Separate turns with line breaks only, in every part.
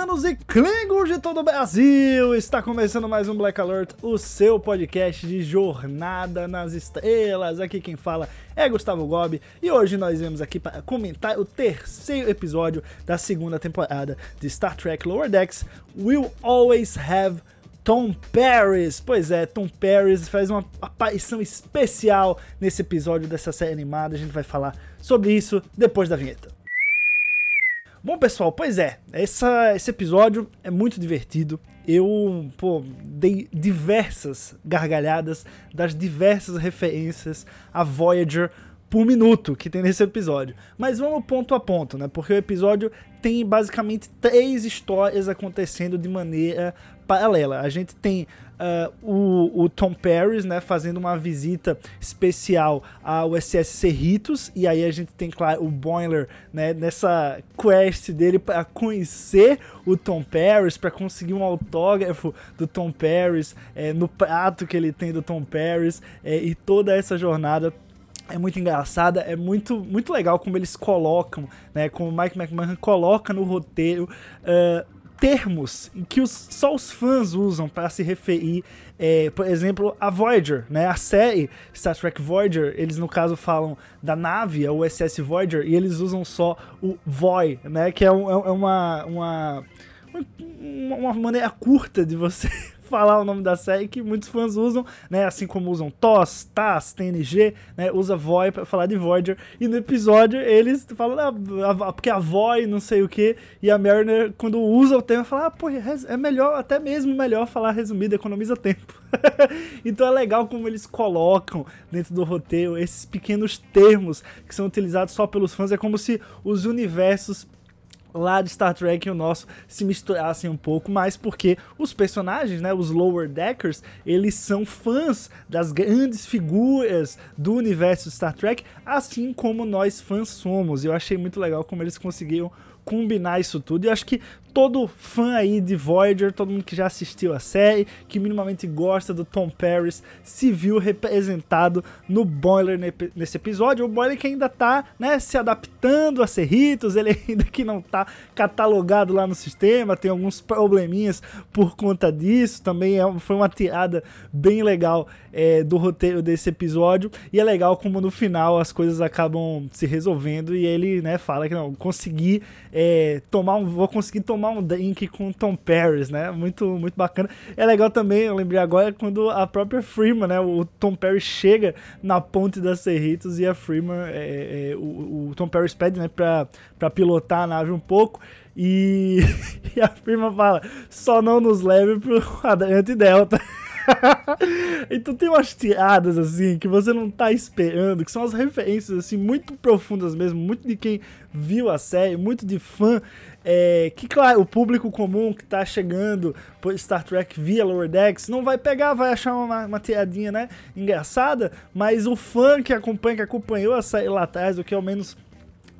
Vulcanos e Klingons de todo o Brasil! Está começando mais um Black Alert, o seu podcast de jornada nas estrelas. Aqui quem fala é Gustavo Gobi e hoje nós viemos aqui para comentar o terceiro episódio da segunda temporada de Star Trek Lower Decks, Will Always Have Tom Paris. Pois é, Tom Paris faz uma aparição especial nesse episódio dessa série animada. A gente vai falar sobre isso depois da vinheta. Bom, pessoal, pois é, essa, esse episódio é muito divertido. Eu, pô, dei diversas gargalhadas das diversas referências a Voyager por minuto que tem nesse episódio. Mas vamos ponto a ponto, né? Porque o episódio tem basicamente três histórias acontecendo de maneira paralela. A gente tem uh, o, o, Tom Paris, né, fazendo uma visita especial ao SS Cerritos, e aí a gente tem, claro, o Boiler, né, nessa quest dele para conhecer o Tom Paris, para conseguir um autógrafo do Tom Paris, é, no prato que ele tem do Tom Paris, é, e toda essa jornada é muito engraçada, é muito, muito legal como eles colocam, né, como o Mike McMahon coloca no roteiro uh, termos que os, só os fãs usam para se referir, é, por exemplo, a Voyager, né, a série Star Trek Voyager, eles no caso falam da nave, a USS Voyager, e eles usam só o Voy, né, que é, um, é uma, uma, uma maneira curta de você falar o nome da série que muitos fãs usam, né? Assim como usam TOS, TAS, TNG, né? Usa VOI para falar de Voyager. E no episódio eles falam, ah, porque a VOI não sei o que, e a Mariner, quando usa o termo, fala, ah, pô, é melhor, até mesmo melhor falar resumido, economiza tempo. então é legal como eles colocam dentro do roteiro esses pequenos termos que são utilizados só pelos fãs. É como se os universos lá de Star Trek e o nosso se misturassem um pouco mais, porque os personagens, né, os Lower Deckers, eles são fãs das grandes figuras do universo Star Trek, assim como nós fãs somos. Eu achei muito legal como eles conseguiram combinar isso tudo. E eu acho que todo fã aí de Voyager, todo mundo que já assistiu a série, que minimamente gosta do Tom Paris, se viu representado no Boiler nesse episódio. O Boiler que ainda tá, né, se adaptando a Cerritos, ele ainda que não tá catalogado lá no sistema, tem alguns probleminhas por conta disso. Também é, foi uma tirada bem legal é, do roteiro desse episódio. E é legal como no final as coisas acabam se resolvendo e ele, né, fala que não, consegui é, tomar um, vou conseguir tomar tomar um drink com Tom Paris, né? Muito, muito bacana. É legal também, eu lembrei agora, quando a própria Freeman, né? O Tom Paris chega na ponte das Cerritos e a Freeman, é, é, o, o, Tom Paris pede, né, pra, pra pilotar a nave um pouco. E, e a Freeman fala: só não nos leve pro quadrante Delta. então tem umas tiradas assim que você não tá esperando, que são as referências assim muito profundas mesmo, muito de quem viu a série, muito de fã é, que, claro, o público comum que tá chegando por Star Trek via Lower Decks não vai pegar, vai achar uma, uma tiradinha, né, engraçada, mas o fã que acompanha, que acompanhou a série lá atrás, o que ao menos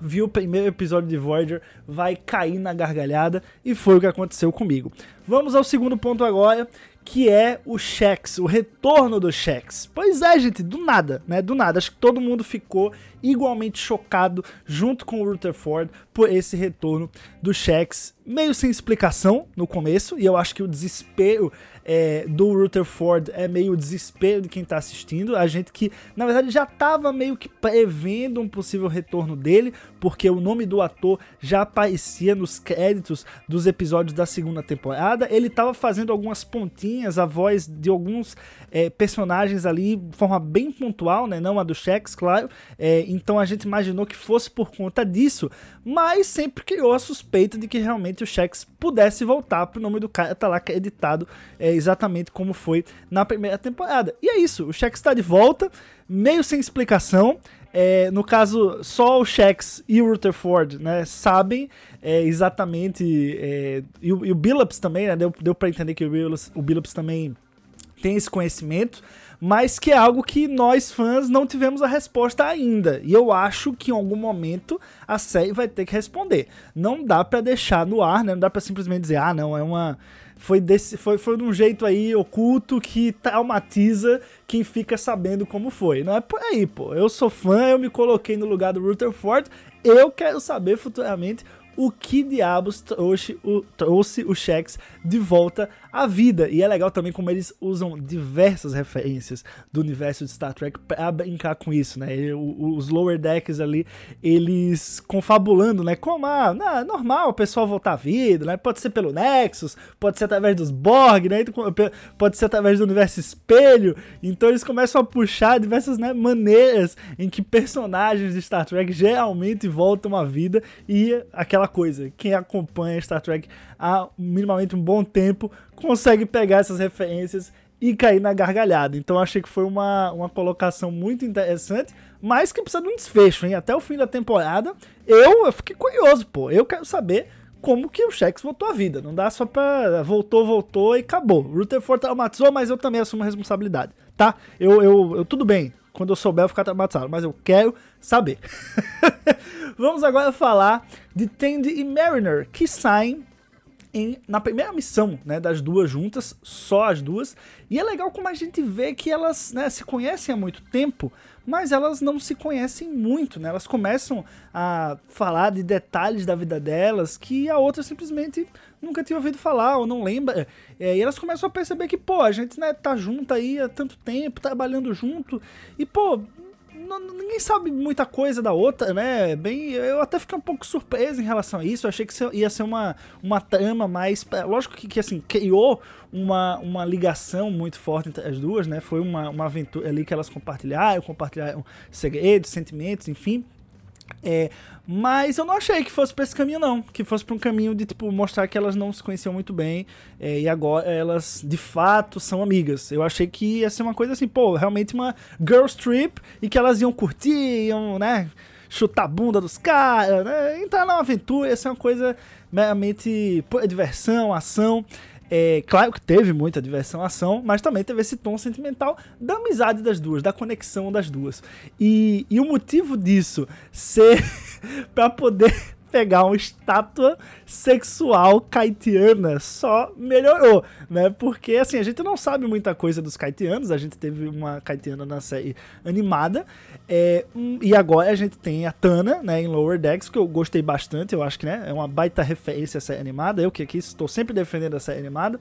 viu o primeiro episódio de Voyager, vai cair na gargalhada, e foi o que aconteceu comigo. Vamos ao segundo ponto agora, que é o Shex, o retorno do Shex. Pois é, gente, do nada, né? Do nada. Acho que todo mundo ficou igualmente chocado junto com o Rutherford por esse retorno do Shex, meio sem explicação no começo, e eu acho que o desespero é, do Rutherford é meio o desespero de quem tá assistindo, a gente que na verdade já tava meio que prevendo um possível retorno dele, porque o nome do ator já aparecia nos créditos dos episódios da segunda temporada, ele tava fazendo algumas pontinhas, a voz de alguns é, personagens ali de forma bem pontual, né, não a do Shex, claro, é, então a gente imaginou que fosse por conta disso, mas sempre criou a suspeita de que realmente o Shex pudesse voltar pro nome do cara tá lá acreditado é, exatamente como foi na primeira temporada. E é isso, o Shax está de volta, meio sem explicação. É, no caso, só o Shax e o Rutherford né, sabem é, exatamente. É, e, o, e o Billups também, né, deu, deu para entender que o Billups, o Billups também tem esse conhecimento, mas que é algo que nós fãs não tivemos a resposta ainda. E eu acho que em algum momento a série vai ter que responder. Não dá para deixar no ar, né? Não dá para simplesmente dizer, ah, não, é uma foi, desse, foi, foi de um jeito aí oculto que traumatiza quem fica sabendo como foi. Não é por aí, pô. Eu sou fã, eu me coloquei no lugar do Rutherford, eu quero saber futuramente o que diabos trouxe o, trouxe o Shax de volta à vida. E é legal também como eles usam diversas referências do universo de Star Trek para brincar com isso, né? Os Lower Decks ali, eles confabulando, né? Como, ah, não, é normal o pessoal voltar à vida, né? Pode ser pelo Nexus, pode ser através dos Borg, né? Pode ser através do universo espelho. Então eles começam a puxar diversas né, maneiras em que personagens de Star Trek geralmente voltam à vida e aquela coisa, quem acompanha Star Trek há minimamente um bom tempo consegue pegar essas referências e cair na gargalhada. Então achei que foi uma, uma colocação muito interessante, mas que precisa de um desfecho, hein? Até o fim da temporada, eu, eu fiquei curioso, pô. Eu quero saber como que o Shex voltou à vida. Não dá só pra. Voltou, voltou e acabou. Rutherford traumatizou, mas eu também assumo a responsabilidade, tá? Eu, eu, eu tudo bem. Quando eu souber, eu ficar traumatizado, mas eu quero saber. Vamos agora falar de Tandy e Mariner, que saem em, na primeira missão, né, das duas juntas, só as duas. E é legal como a gente vê que elas né, se conhecem há muito tempo, mas elas não se conhecem muito, né? Elas começam a falar de detalhes da vida delas que a outra simplesmente nunca tinha ouvido falar ou não lembra. É, e elas começam a perceber que, pô, a gente né, tá junto aí há tanto tempo, trabalhando junto, e, pô, ninguém sabe muita coisa da outra, né? Bem, eu até fiquei um pouco surpreso em relação a isso. Eu achei que ia ser uma, uma trama mais. Lógico que, que assim, criou uma, uma ligação muito forte entre as duas, né? Foi uma, uma aventura ali que elas compartilharam, compartilharam segredos, sentimentos, enfim. É, mas eu não achei que fosse pra esse caminho, não. Que fosse pra um caminho de, tipo, mostrar que elas não se conheciam muito bem é, e agora elas, de fato, são amigas. Eu achei que ia ser uma coisa assim, pô, realmente uma girls trip e que elas iam curtir, iam, né, chutar a bunda dos caras, né, entrar numa aventura, ia ser uma coisa meramente pô, diversão, ação. É, claro que teve muita diversão, ação, mas também teve esse tom sentimental da amizade das duas, da conexão das duas. E, e o motivo disso ser para poder pegar uma estátua sexual kaitiana só melhorou, né? Porque assim, a gente não sabe muita coisa dos kaitianos, a gente teve uma kaitiana na série animada, é, e agora a gente tem a Tana, né, em Lower Decks, que eu gostei bastante, eu acho que né, é uma baita referência a série animada, eu que aqui estou sempre defendendo a série animada.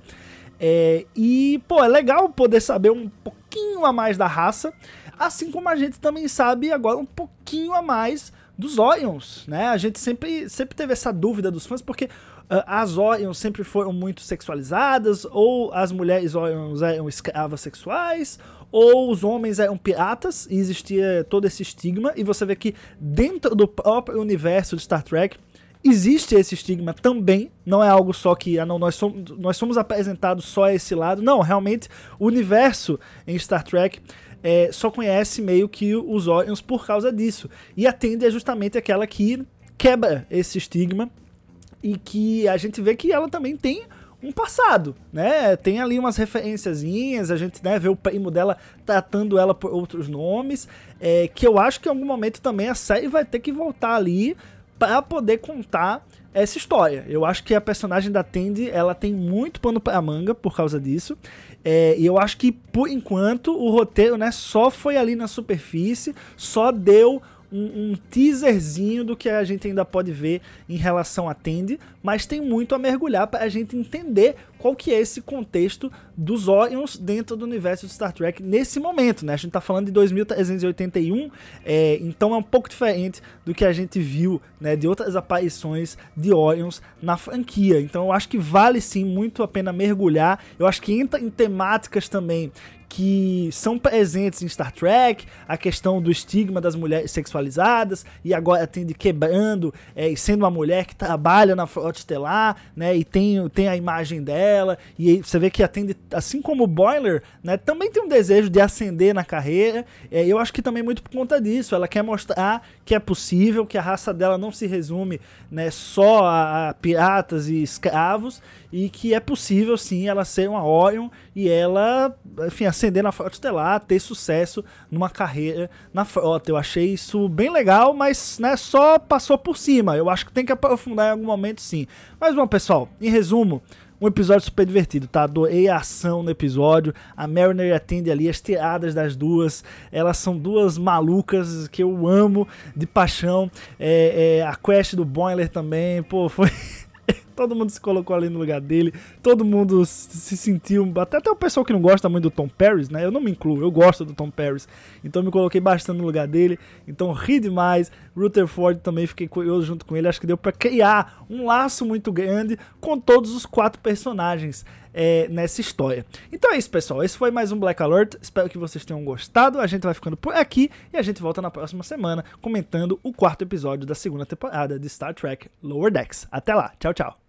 É, e, pô, é legal poder saber um pouquinho a mais da raça, assim como a gente também sabe agora um pouquinho a mais dos Orions, né? A gente sempre, sempre teve essa dúvida dos fãs, porque uh, as Orions sempre foram muito sexualizadas, ou as mulheres Orions eram escravas sexuais, ou os homens eram piratas, e existia todo esse estigma, e você vê que dentro do próprio universo de Star Trek, existe esse estigma também, não é algo só que ah, não, nós, somos, nós somos apresentados só a esse lado, não, realmente o universo em Star Trek é, só conhece meio que os Orions por causa disso. E a Tende é justamente aquela que quebra esse estigma e que a gente vê que ela também tem um passado, né? Tem ali umas referenciazinhas, a gente né, vê o primo dela tratando ela por outros nomes, é, que eu acho que em algum momento também a série vai ter que voltar ali para poder contar essa história. Eu acho que a personagem da Tandy, ela tem muito pano para manga por causa disso. É, e eu acho que, por enquanto, o roteiro né, só foi ali na superfície, só deu um, um, teaserzinho do que a gente ainda pode ver em relação a Tandy, mas tem muito a mergulhar para a gente entender qual que é esse contexto dos Orions dentro do universo de Star Trek nesse momento, né? A gente tá falando de 2381, é, então é um pouco diferente do que a gente viu, né, de outras aparições de Orions na franquia. Então eu acho que vale sim muito a pena mergulhar. Eu acho que entra em temáticas também que são presentes em Star Trek, a questão do estigma das mulheres sexualizadas, e agora tem de quebrando, é, sendo uma mulher que trabalha na frota estelar, né, e tem, tem a imagem dela, e você vê que atende assim como o Boiler, né, também tem um desejo de ascender na carreira. É, eu acho que também muito por conta disso. Ela quer mostrar que é possível, que a raça dela não se resume né, só a, a piratas e escravos e que é possível sim ela ser uma Orion e ela, enfim, ascender na frota estelar, ter sucesso numa carreira na frota. Eu achei isso bem legal, mas né, só passou por cima. Eu acho que tem que aprofundar em algum momento sim. Mas bom, pessoal, em resumo, um episódio super divertido, tá? Adorei a ação no episódio. A Mariner atende ali as tiradas das duas. Elas são duas malucas que eu amo de paixão. É, é, a quest do Boiler também, pô, foi. Todo mundo se colocou ali no lugar dele, todo mundo se sentiu, até, até o pessoal que não gosta muito do Tom Paris, né? Eu não me incluo, eu gosto do Tom Paris, então me coloquei bastante no lugar dele, então ri demais. Rutherford também fiquei curioso junto com ele, acho que deu para criar um laço muito grande com todos os quatro personagens. É, nessa história. Então é isso, pessoal. Esse foi mais um Black Alert. Espero que vocês tenham gostado. A gente vai ficando por aqui e a gente volta na próxima semana comentando o quarto episódio da segunda temporada de Star Trek Lower Decks. Até lá. Tchau, tchau.